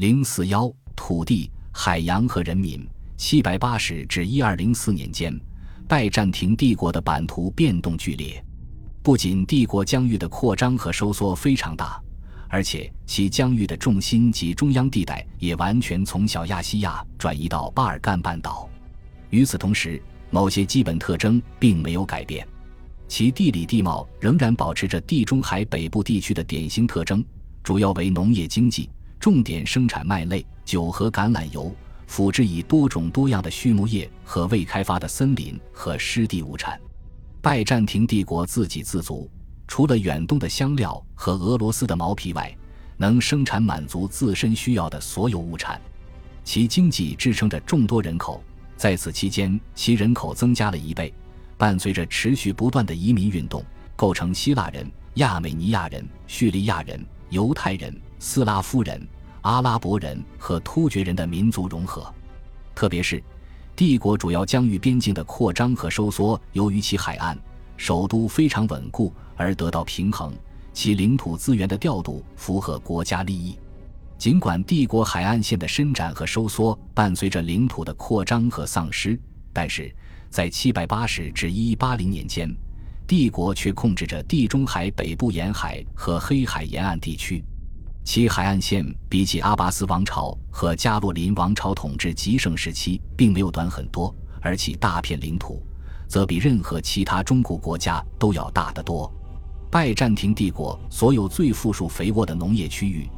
零四幺土地、海洋和人民。七百八十至一二零四年间，拜占庭帝国的版图变动剧烈，不仅帝国疆域的扩张和收缩非常大，而且其疆域的重心及中央地带也完全从小亚细亚转移到巴尔干半岛。与此同时，某些基本特征并没有改变，其地理地貌仍然保持着地中海北部地区的典型特征，主要为农业经济，重点生产麦类、酒和橄榄油。辅之以多种多样的畜牧业和未开发的森林和湿地物产，拜占庭帝国自给自足，除了远东的香料和俄罗斯的毛皮外，能生产满足自身需要的所有物产。其经济支撑着众多人口，在此期间，其人口增加了一倍，伴随着持续不断的移民运动，构成希腊人、亚美尼亚人、叙利亚人、犹太人、斯拉夫人。阿拉伯人和突厥人的民族融合，特别是帝国主要疆域边境的扩张和收缩，由于其海岸、首都非常稳固而得到平衡，其领土资源的调度符合国家利益。尽管帝国海岸线的伸展和收缩伴随着领土的扩张和丧失，但是在780至1180年间，帝国却控制着地中海北部沿海和黑海沿岸地区。其海岸线比起阿拔斯王朝和加洛林王朝统治极盛时期，并没有短很多，而其大片领土，则比任何其他中古国家都要大得多。拜占庭帝国所有最富庶肥沃的农业区域，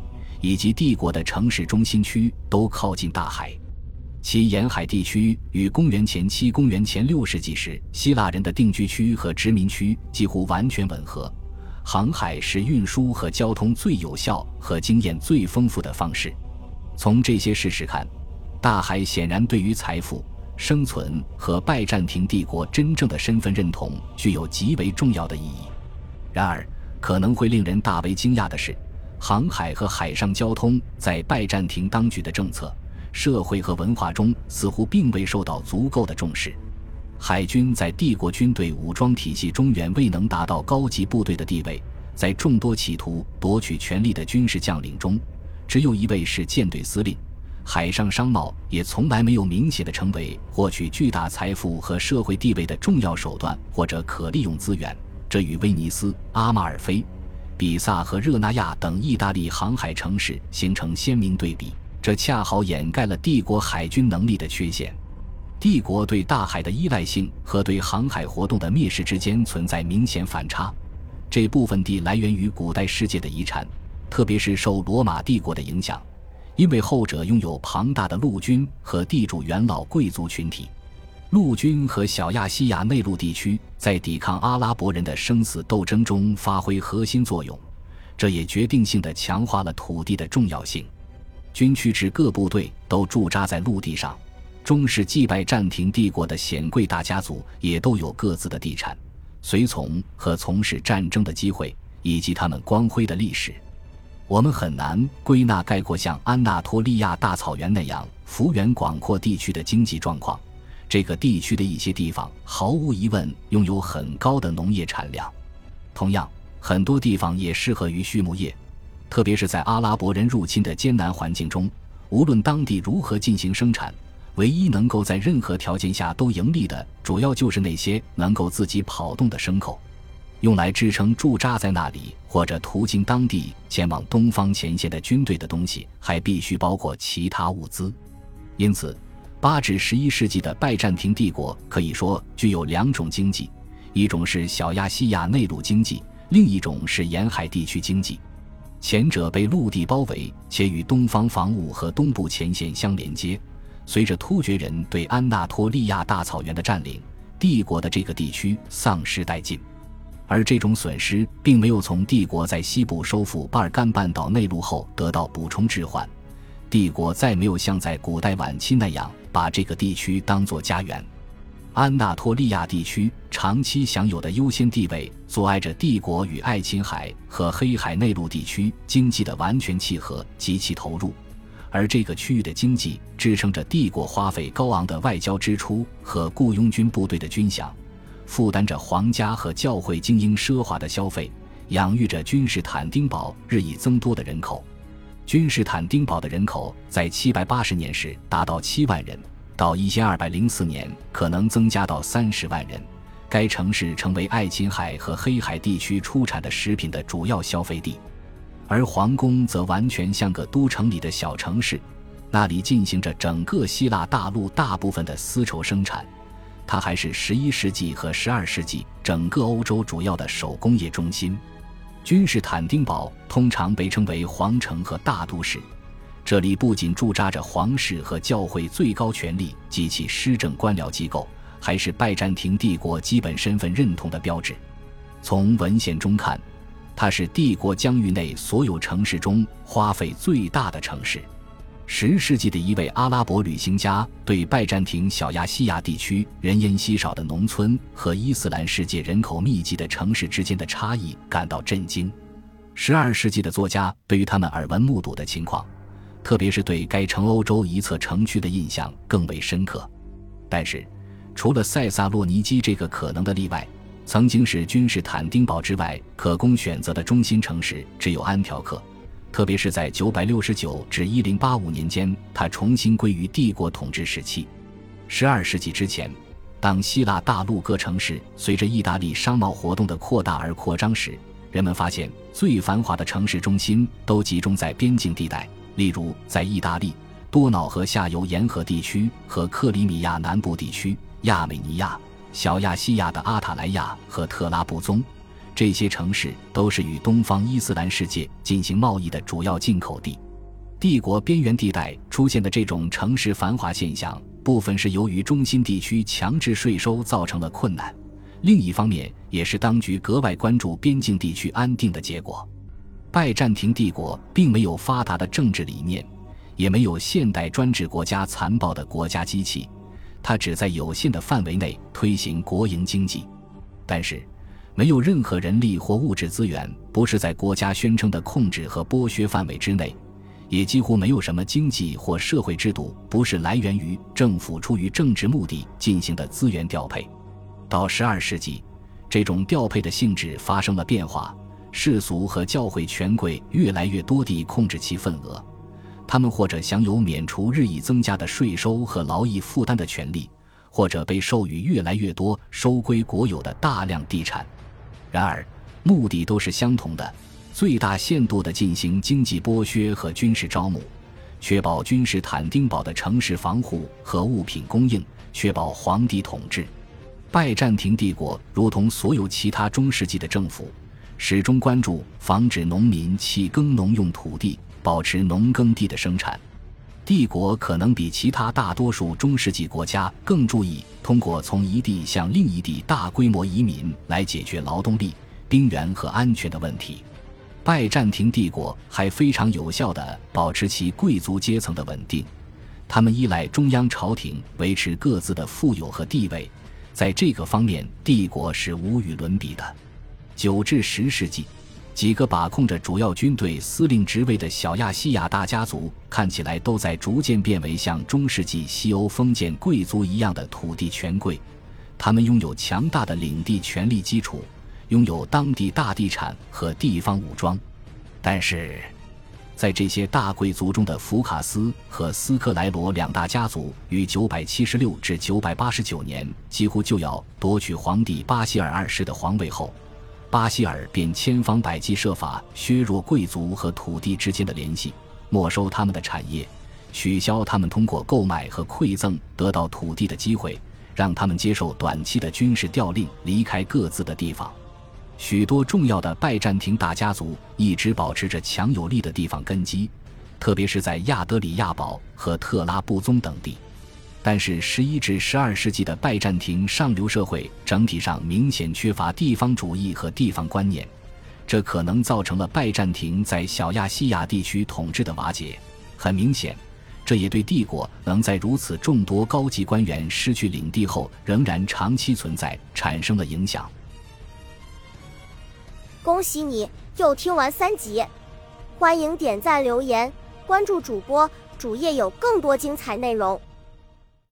以及帝国的城市中心区，都靠近大海。其沿海地区与公元前七、公元前六世纪时希腊人的定居区和殖民区几乎完全吻合。航海是运输和交通最有效和经验最丰富的方式。从这些事实看，大海显然对于财富、生存和拜占庭帝国真正的身份认同具有极为重要的意义。然而，可能会令人大为惊讶的是，航海和海上交通在拜占庭当局的政策、社会和文化中似乎并未受到足够的重视。海军在帝国军队武装体系中远未能达到高级部队的地位，在众多企图夺取权力的军事将领中，只有一位是舰队司令。海上商贸也从来没有明显的成为获取巨大财富和社会地位的重要手段或者可利用资源。这与威尼斯、阿马尔菲、比萨和热那亚等意大利航海城市形成鲜明对比，这恰好掩盖了帝国海军能力的缺陷。帝国对大海的依赖性和对航海活动的蔑视之间存在明显反差。这部分地来源于古代世界的遗产，特别是受罗马帝国的影响，因为后者拥有庞大的陆军和地主元老贵族群体。陆军和小亚细亚内陆地区在抵抗阿拉伯人的生死斗争中发挥核心作用，这也决定性的强化了土地的重要性。军区至各部队都驻扎在陆地上。中世纪拜占庭帝国的显贵大家族也都有各自的地产、随从和从事战争的机会，以及他们光辉的历史。我们很难归纳概括像安纳托利亚大草原那样幅员广阔地区的经济状况。这个地区的一些地方毫无疑问拥有很高的农业产量，同样，很多地方也适合于畜牧业，特别是在阿拉伯人入侵的艰难环境中，无论当地如何进行生产。唯一能够在任何条件下都盈利的，主要就是那些能够自己跑动的牲口。用来支撑驻扎在那里或者途经当地前往东方前线的军队的东西，还必须包括其他物资。因此，八至十一世纪的拜占庭帝国可以说具有两种经济：一种是小亚细亚内陆经济，另一种是沿海地区经济。前者被陆地包围，且与东方防务和东部前线相连接。随着突厥人对安纳托利亚大草原的占领，帝国的这个地区丧失殆尽，而这种损失并没有从帝国在西部收复巴尔干半岛内陆后得到补充置换。帝国再没有像在古代晚期那样把这个地区当作家园。安纳托利亚地区长期享有的优先地位，阻碍着帝国与爱琴海和黑海内陆地区经济的完全契合及其投入。而这个区域的经济支撑着帝国花费高昂的外交支出和雇佣军部队的军饷，负担着皇家和教会精英奢华的消费，养育着君士坦丁堡日益增多的人口。君士坦丁堡的人口在780年时达到7万人，到1204年可能增加到30万人。该城市成为爱琴海和黑海地区出产的食品的主要消费地，而皇宫则完全像个都城里的小城市，那里进行着整个希腊大陆大部分的丝绸生产。它还是11世纪和12世纪整个欧洲主要的手工业中心。君士坦丁堡通常被称为皇城和大都市，这里不仅驻扎着皇室和教会最高权力及其施政官僚机构。还是拜占庭帝国基本身份认同的标志。从文献中看，它是帝国疆域内所有城市中花费最大的城市。十世纪的一位阿拉伯旅行家对拜占庭小亚细亚地区人烟稀少的农村和伊斯兰世界人口密集的城市之间的差异感到震惊。十二世纪的作家对于他们耳闻目睹的情况，特别是对该城欧洲一侧城区的印象更为深刻。但是。除了塞萨洛尼基这个可能的例外，曾经是君士坦丁堡之外可供选择的中心城市只有安条克，特别是在969至1085年间，它重新归于帝国统治时期。12世纪之前，当希腊大陆各城市随着意大利商贸活动的扩大而扩张时，人们发现最繁华的城市中心都集中在边境地带，例如在意大利多瑙河下游沿河地区和克里米亚南部地区。亚美尼亚、小亚细亚的阿塔莱亚和特拉布宗，这些城市都是与东方伊斯兰世界进行贸易的主要进口地。帝国边缘地带出现的这种城市繁华现象，部分是由于中心地区强制税收造成了困难，另一方面也是当局格外关注边境地区安定的结果。拜占庭帝国并没有发达的政治理念，也没有现代专制国家残暴的国家机器。他只在有限的范围内推行国营经济，但是没有任何人力或物质资源不是在国家宣称的控制和剥削范围之内，也几乎没有什么经济或社会制度不是来源于政府出于政治目的进行的资源调配。到十二世纪，这种调配的性质发生了变化，世俗和教会权贵越来越多地控制其份额。他们或者享有免除日益增加的税收和劳役负担的权利，或者被授予越来越多收归国有的大量地产。然而，目的都是相同的：最大限度地进行经济剥削和军事招募，确保君士坦丁堡的城市防护和物品供应，确保皇帝统治。拜占庭帝国如同所有其他中世纪的政府，始终关注防止农民弃耕农用土地。保持农耕地的生产，帝国可能比其他大多数中世纪国家更注意通过从一地向另一地大规模移民来解决劳动力、兵源和安全的问题。拜占庭帝国还非常有效地保持其贵族阶层的稳定，他们依赖中央朝廷维持各自的富有和地位，在这个方面，帝国是无与伦比的。九至十世纪。几个把控着主要军队司令职位的小亚细亚大家族，看起来都在逐渐变为像中世纪西欧封建贵族一样的土地权贵。他们拥有强大的领地权力基础，拥有当地大地产和地方武装。但是，在这些大贵族中的福卡斯和斯克莱罗两大家族，于九百七十六至九百八十九年几乎就要夺取皇帝巴西尔二世的皇位后。巴希尔便千方百计设法削弱贵族和土地之间的联系，没收他们的产业，取消他们通过购买和馈赠得到土地的机会，让他们接受短期的军事调令，离开各自的地方。许多重要的拜占庭大家族一直保持着强有力的地方根基，特别是在亚德里亚堡和特拉布宗等地。但是，十一至十二世纪的拜占庭上流社会整体上明显缺乏地方主义和地方观念，这可能造成了拜占庭在小亚细亚地区统治的瓦解。很明显，这也对帝国能在如此众多高级官员失去领地后仍然长期存在产生了影响。恭喜你又听完三集，欢迎点赞、留言、关注主播，主页有更多精彩内容。